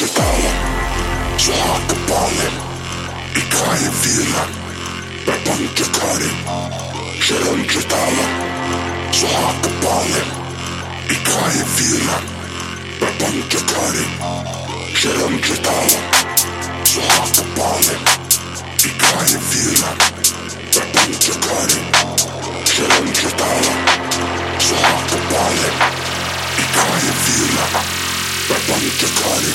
читала, слака палим и края вила, Пепан чекари, шерон читала, слака палим и края вила, Пепан чекари, шерон читала, слака палим и края вила, Пепан чекари, шерон читала, слака палим и края вила, Пепан чекари,